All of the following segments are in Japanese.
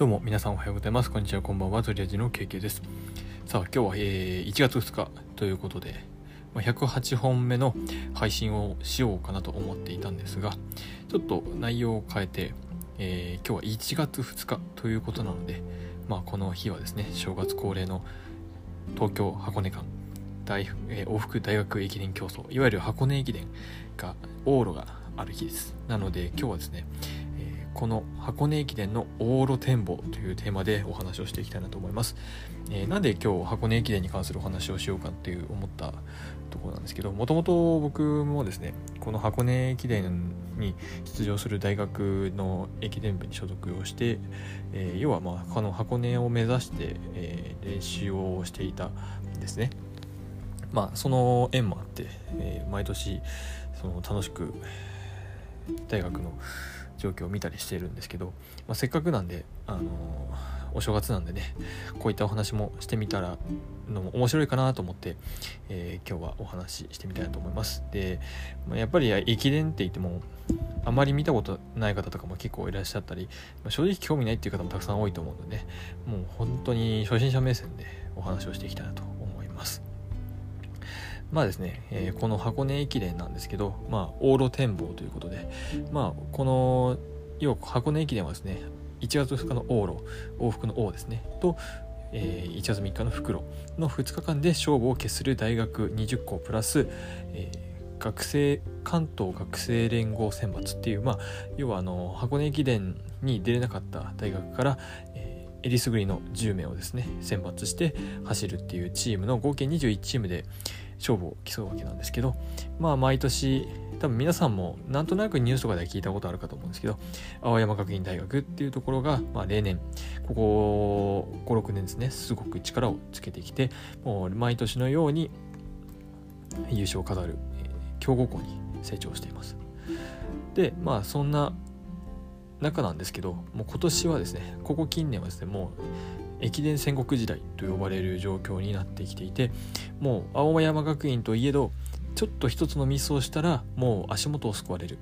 どうも皆さんおはようございます。こんにちはこんばんは。ゾリアジの KK です。さあ今日は、えー、1月2日ということで108本目の配信をしようかなと思っていたんですがちょっと内容を変えて、えー、今日は1月2日ということなのでまあこの日はですね正月恒例の東京箱根間大、えー、往復大学駅伝競争いわゆる箱根駅伝が往路がある日です。なので今日はですねこの箱根駅伝の往路展望というテーマでお話をしていきたいなと思います。えー、なんで今日箱根駅伝に関するお話をしようかっていう思ったところなんですけど、もともと僕もですね、この箱根駅伝に出場する大学の駅伝部に所属をして、えー、要はまあこの箱根を目指して、えー、練習をしていたんですね。まあその縁もあって、え毎年その楽しく大学の状況を見たりしているんですけど、まあ、せっかくなんで、あのー、お正月なんでねこういったお話もしてみたらのも面白いかなと思って、えー、今日はお話ししてみたいなと思います。で、ま、やっぱり駅伝って言ってもあまり見たことない方とかも結構いらっしゃったり、まあ、正直興味ないっていう方もたくさん多いと思うので、ね、もう本当に初心者目線でお話をしていきたいなとまあですね、えー、この箱根駅伝なんですけど、まあ、往路展望ということで、まあ、この、要は箱根駅伝はですね、1月2日の往路、往復の往ですね、と、えー、1月3日の復路の2日間で勝負を決する大学20校プラス、えー、学生関東学生連合選抜っていう、まあ、要はあの箱根駅伝に出れなかった大学から、えー、えりすぐりの10名をですね選抜して走るっていうチームの合計21チームで、勝負を競うわけなんですけどまあ毎年多分皆さんもなんとなくニュースとかで聞いたことあるかと思うんですけど青山学院大学っていうところが、まあ、例年ここ56年ですねすごく力をつけてきてもう毎年のように優勝を飾る、え、強豪校に成長しています。でまあそんな中なんですけどもう今年はですねここ近年はですねもう駅伝戦国時代と呼ばれる状況になってきていてもう青山学院といえどちょっと一つのミスをしたらもう足元を救われる。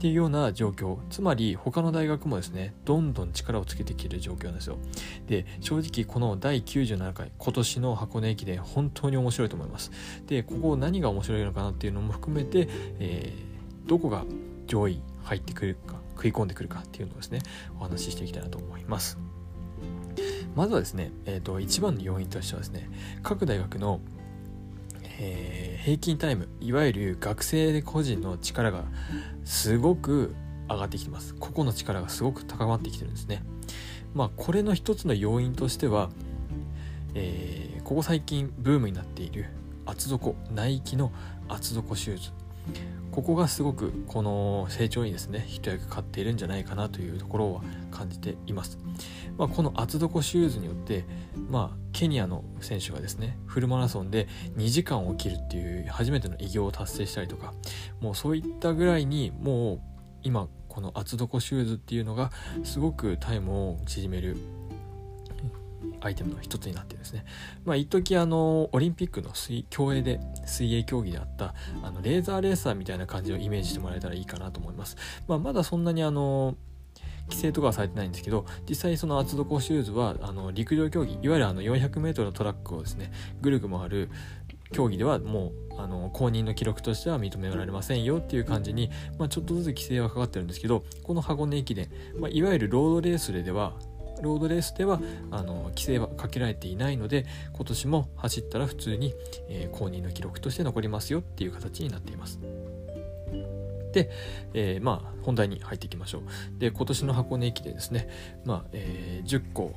っていうような状況。つまり他の大学もですねどんどん力をつけてきてる状況なんですよ。で正直この第97回今年の箱根駅伝本当に面白いと思います。でここ何が面白いのかなっていうのも含めて、えー、どこが上位入ってくるか食い込んでくるかっていうのをですねお話ししていきたいなと思います。まずはですね、えーと、一番の要因としてはですね各大学の、えー、平均タイムいわゆる学生個人の力がすごく上がってきてます。個々の力がすごく高まってきてるんですね。まあこれの一つの要因としては、えー、ここ最近ブームになっている厚底ナイキの厚底シューズここがすごくこの成長にですね一役買っているんじゃないかなというところは感じています、まあ、この厚底シューズによって、まあ、ケニアの選手がですねフルマラソンで2時間を切るっていう初めての偉業を達成したりとかもうそういったぐらいにもう今この厚底シューズっていうのがすごくタイムを縮めるアイテムの一つになってですね。まあ一時あのオリンピックの水競泳で水泳競技であったあのレーザーレーサーみたいな感じをイメージしてもらえたらいいかなと思います、まあ、まだそんなにあの規制とかはされてないんですけど実際その厚底シューズはあの陸上競技いわゆるあの 400m のトラックをですねぐるぐる回る競技ではもうあの公認の記録としては認められませんよっていう感じに、まあ、ちょっとずつ規制はかかってるんですけどこの箱根駅伝、まあ、いわゆるロードレースではロードレースではあの規制はかけられていないので今年も走ったら普通に、えー、公認の記録として残りますよっていう形になっています。で、えー、まあ本題に入っていきましょう。で今年の箱根駅でですね、まあえー、10校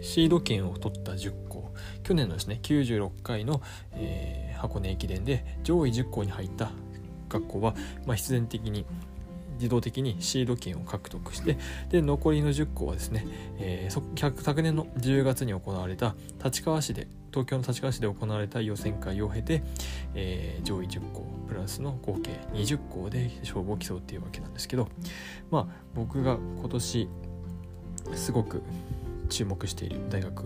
シード権を取った10校去年のですね96回の、えー、箱根駅伝で上位10校に入った学校は、まあ、必然的に自動的にシード権を獲得してで残りの10校はですね、えー、昨年の10月に行われた立川市で東京の立川市で行われた予選会を経て、えー、上位10校プラスの合計20校で勝負を競うっていうわけなんですけどまあ僕が今年すごく注目している大学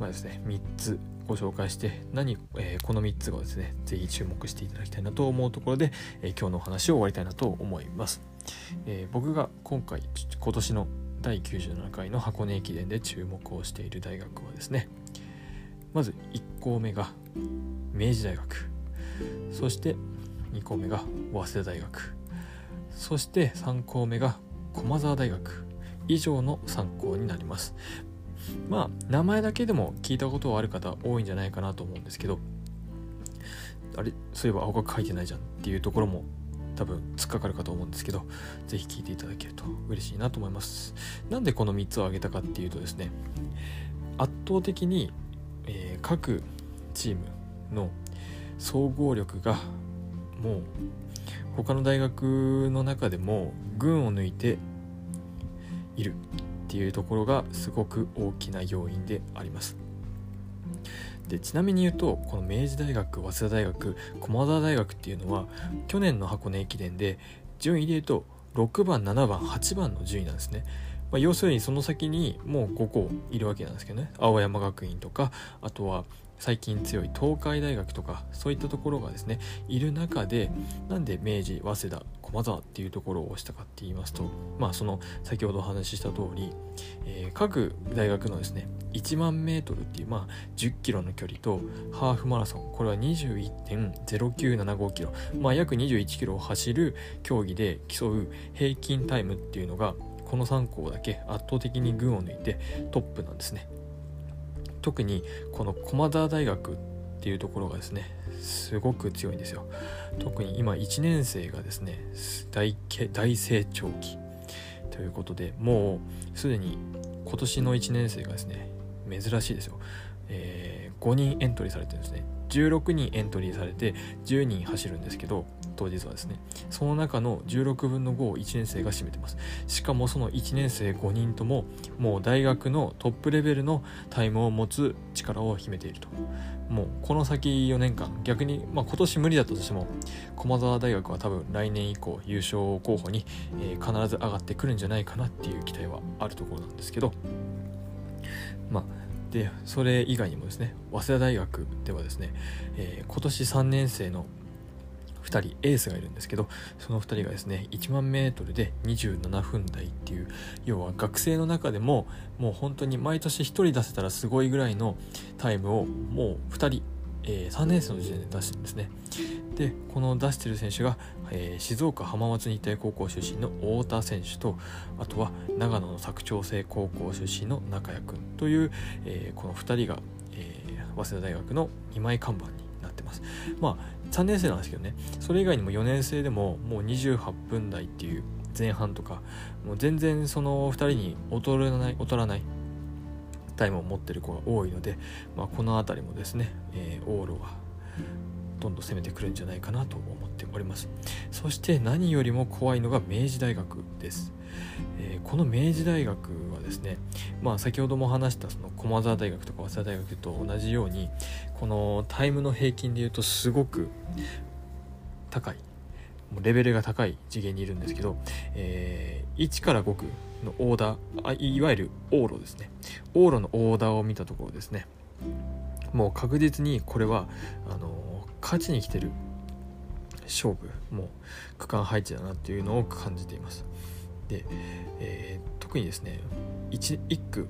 まあですね3つご紹介して何、えー、この3つがですね是非注目していただきたいなと思うところで、えー、今日のお話を終わりたいなと思います。えー、僕が今回今年の第97回の箱根駅伝で注目をしている大学はですねまず1校目が明治大学そして2校目が早稲田大学そして3校目が駒澤大学以上の3校になります。まあ名前だけでも聞いたことはある方多いんじゃないかなと思うんですけどあれそういえば青学書いてないじゃんっていうところも多分突っかかるかと思うんですけど是非聞いていただけると嬉しいなと思います。なんでこの3つを挙げたかっていうとですね圧倒的に、えー、各チームの総合力がもう他の大学の中でも群を抜いているっていうところがすごく大きな要因であります。でちなみに言うとこの明治大学早稲田大学駒澤大学っていうのは去年の箱根駅伝で順位で言うと6番7番8番の順位なんですね、まあ、要するにその先にもう5校いるわけなんですけどね。青山学院とかあとは最近強い東海大学とかそういったところがですねいる中でなんで明治早稲田駒澤っていうところを押したかって言いますとまあその先ほどお話しした通り、えー、各大学のですね1万メートルっていうまあ10キロの距離とハーフマラソンこれは21.0975キロまあ約21キロを走る競技で競う平均タイムっていうのがこの3校だけ圧倒的に群を抜いてトップなんですね。特にこの駒澤大学っていうところがですねすごく強いんですよ。特に今1年生がですね大大成長期ということでもうすでに今年の1年生がですね珍しいですよ、えー、5人エントリーされてるんですね。16人エントリーされて10人走るんですけど当日はですねその中の16分の5を1年生が占めてます。しかもその1年生5人とももう大学のトップレベルのタイムを持つ力を秘めていると。もうこの先4年間逆に、まあ、今年無理だったとしても駒澤大学は多分来年以降優勝候補に、えー、必ず上がってくるんじゃないかなっていう期待はあるところなんですけどまあでそれ以外にもですね早稲田大学ではですね、えー、今年3年生の2人エースがいるんですけどその2人がですね1万メートルで27分台っていう要は学生の中でももう本当に毎年1人出せたらすごいぐらいのタイムをもう2人、えー、3年生の時点で出してるんですね。でこの出してる選手が、えー、静岡浜松日体高校出身の太田選手とあとは長野の佐久長聖高校出身の中谷君という、えー、この2人が、えー、早稲田大学の2枚看板になってます。まあ3年生なんですけどね。それ以外にも4年生でももう28分台っていう前半とかもう全然その2人に劣らない劣らないタイムを持ってる子が多いので、まあ、この辺りもですね、えー、往路はどんどん攻めてくるんじゃないかなと思っております。そして何よりも怖いのが明治大学です、えー、この明治大学はですねまあ先ほども話したその駒澤大学とか早稲田大学と同じようにこのタイムの平均でいうとすごく高い。レベルが高い次元にいるんですけど、えー、1から5区のオーダーいわゆる往路ですね。往路のオーダーを見たところですね。もう確実にこれはあの勝ちに来てる勝負もう区間配置だなっていうのを感じています。で、えー、特にですね 1, 1区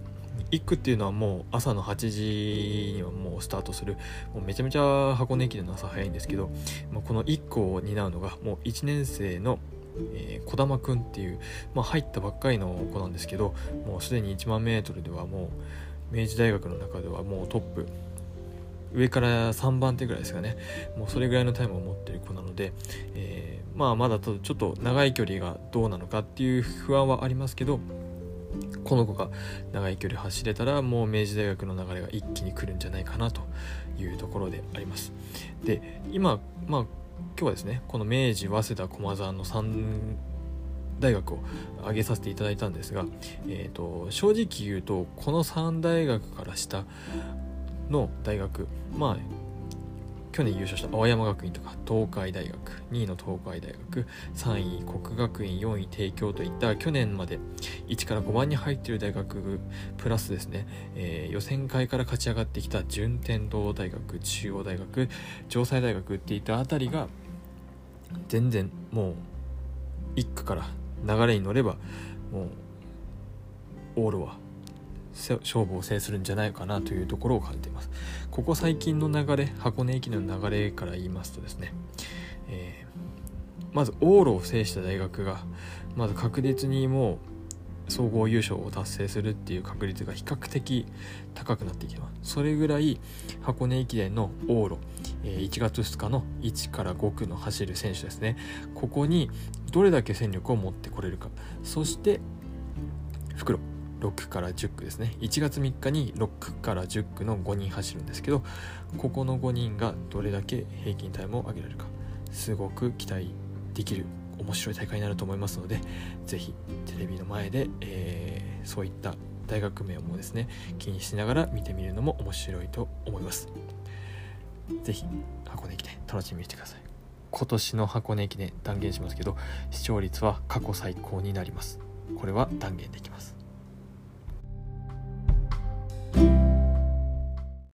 1区っていうのはもう朝の8時にはもうスタートする。もうめちゃめちゃ箱根駅伝の朝早いんですけど、まあ、この1区を担うのがもう1年生のえー、小玉くんっていう、まあ、入ったばっかりの子なんですけどもうすでに1万メートルではもう明治大学の中ではもうトップ。上から3番手ぐらいですかね。もうそれぐらいのタイムを持ってる子なので、えー、まあまだちょっと長い距離がどうなのかっていう不安はありますけどこの子が長い距離走れたらもう明治大学の流れが一気に来るんじゃないかなというところであります。で今まあ今日はですねこの明治早稲田駒澤の3大学を挙げさせていただいたんですが、えーと正直言うとこの3大学から下の大学まあ去年優勝した青山学院とか東海大学2位の東海大学3位国学院4位帝京といった去年まで1から5番に入っている大学プラスですね、えー、予選会から勝ち上がってきた順天堂大学中央大学城西大学っていったあたりが全然もう1区から流れに乗ればもう往路は勝負を制するんじゃないかなというところを感じています。ここ最近の流れ箱根駅伝の流れから言いますとですね、えー、まず往路を制した大学がまず確実にもう総合優勝を達成するっていう確率が比較的高くなっていきます。それぐらい箱根駅伝の往路1月2日の1から5区の走る選手ですね。ここにどれだけ戦力を持ってこれるか。そして袋6から10区ですね。1月3日に6区から10区の5人走るんですけどここの5人がどれだけ平均タイムを上げられるかすごく期待できる面白い大会になると思いますので是非テレビの前で、えー、そういった大学名もですね気にしながら見てみるのも面白いと思います。是非箱根駅伝楽しみにしてください。今年の箱根駅伝断言しますけど視聴率は過去最高になります。これは断言できます。